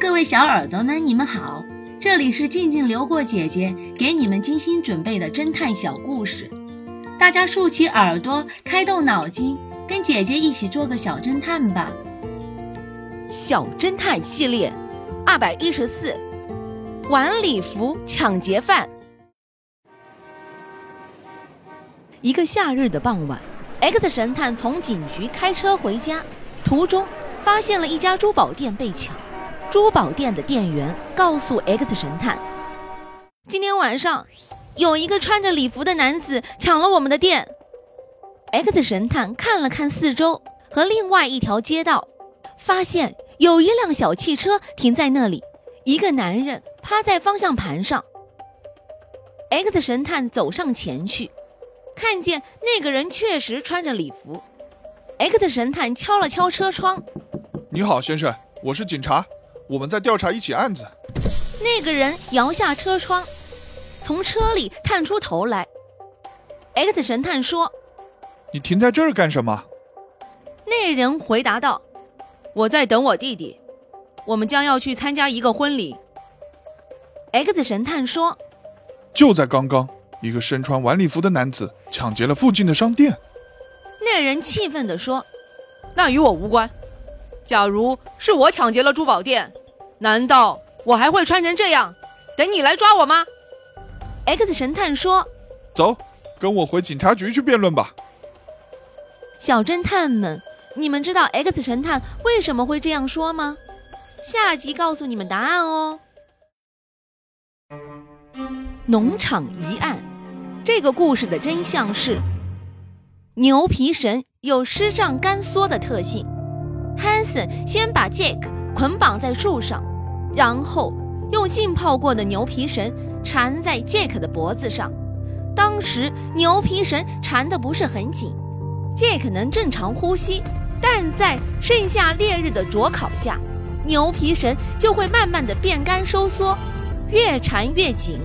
各位小耳朵们，你们好，这里是静静流过姐姐给你们精心准备的侦探小故事，大家竖起耳朵，开动脑筋，跟姐姐一起做个小侦探吧。小侦探系列二百一十四，晚礼服抢劫犯。一个夏日的傍晚，X 神探从警局开车回家，途中发现了一家珠宝店被抢。珠宝店的店员告诉 X 神探：“今天晚上有一个穿着礼服的男子抢了我们的店。”X 神探看了看四周和另外一条街道，发现有一辆小汽车停在那里，一个男人趴在方向盘上。X 神探走上前去，看见那个人确实穿着礼服。X 神探敲了敲车窗：“你好，先生，我是警察。”我们在调查一起案子。那个人摇下车窗，从车里探出头来。X 神探说：“你停在这儿干什么？”那人回答道：“我在等我弟弟，我们将要去参加一个婚礼。”X 神探说：“就在刚刚，一个身穿晚礼服的男子抢劫了附近的商店。”那人气愤地说：“那与我无关。假如是我抢劫了珠宝店。”难道我还会穿成这样，等你来抓我吗？X 神探说：“走，跟我回警察局去辩论吧。”小侦探们，你们知道 X 神探为什么会这样说吗？下集告诉你们答案哦。农场疑案，这个故事的真相是：牛皮绳有湿胀干缩的特性。Hanson 先把 Jack 捆绑在树上。然后用浸泡过的牛皮绳缠在杰克的脖子上。当时牛皮绳缠得不是很紧，杰克能正常呼吸，但在盛夏烈日的灼烤下，牛皮绳就会慢慢的变干收缩，越缠越紧。